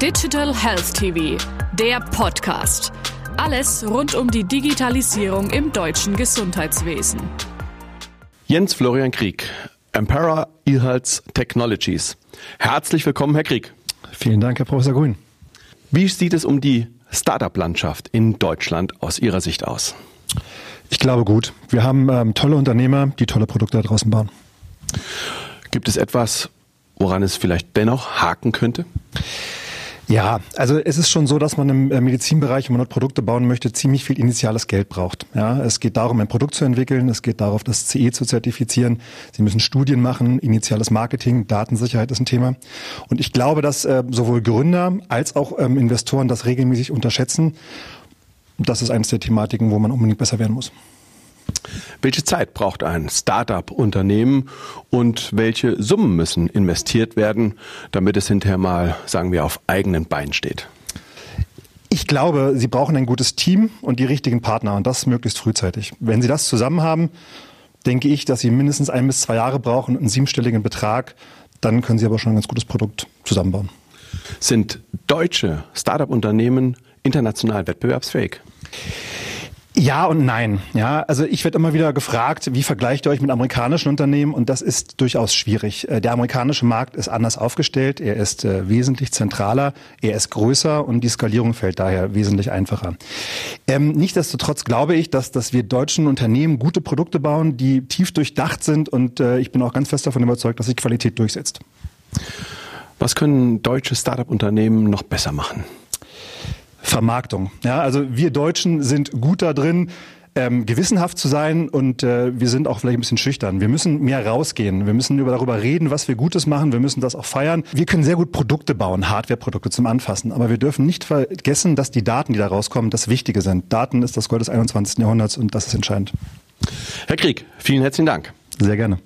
Digital Health TV, der Podcast. Alles rund um die Digitalisierung im deutschen Gesundheitswesen. Jens Florian Krieg, Emperor eHealth Technologies. Herzlich willkommen, Herr Krieg. Vielen Dank, Herr Professor Grün. Wie sieht es um die Startup-Landschaft in Deutschland aus Ihrer Sicht aus? Ich glaube gut. Wir haben ähm, tolle Unternehmer, die tolle Produkte da draußen bauen. Gibt es etwas, woran es vielleicht dennoch haken könnte? Ja, also es ist schon so, dass man im äh, Medizinbereich, wenn man dort Produkte bauen möchte, ziemlich viel initiales Geld braucht. Ja, es geht darum, ein Produkt zu entwickeln, es geht darauf, das CE zu zertifizieren. Sie müssen Studien machen, initiales Marketing, Datensicherheit ist ein Thema. Und ich glaube, dass äh, sowohl Gründer als auch ähm, Investoren das regelmäßig unterschätzen. Das ist eines der Thematiken, wo man unbedingt besser werden muss. Welche Zeit braucht ein Start-up-Unternehmen und welche Summen müssen investiert werden, damit es hinterher mal, sagen wir, auf eigenen Beinen steht? Ich glaube, Sie brauchen ein gutes Team und die richtigen Partner und das möglichst frühzeitig. Wenn Sie das zusammen haben, denke ich, dass Sie mindestens ein bis zwei Jahre brauchen, einen siebenstelligen Betrag. Dann können Sie aber schon ein ganz gutes Produkt zusammenbauen. Sind deutsche Start-up-Unternehmen international wettbewerbsfähig? Ja und nein. Ja, also ich werde immer wieder gefragt, wie vergleicht ihr euch mit amerikanischen Unternehmen? Und das ist durchaus schwierig. Äh, der amerikanische Markt ist anders aufgestellt. Er ist äh, wesentlich zentraler. Er ist größer und die Skalierung fällt daher wesentlich einfacher. Ähm, Nichtsdestotrotz glaube ich, dass, dass wir deutschen Unternehmen gute Produkte bauen, die tief durchdacht sind. Und äh, ich bin auch ganz fest davon überzeugt, dass sich Qualität durchsetzt. Was können deutsche Startup-Unternehmen noch besser machen? Vermarktung. Ja, also wir Deutschen sind gut da drin, ähm, gewissenhaft zu sein und äh, wir sind auch vielleicht ein bisschen schüchtern. Wir müssen mehr rausgehen. Wir müssen über, darüber reden, was wir Gutes machen. Wir müssen das auch feiern. Wir können sehr gut Produkte bauen, Hardware-Produkte zum Anfassen. Aber wir dürfen nicht vergessen, dass die Daten, die da rauskommen, das Wichtige sind. Daten ist das Gold des 21. Jahrhunderts und das ist entscheidend. Herr Krieg, vielen herzlichen Dank. Sehr gerne.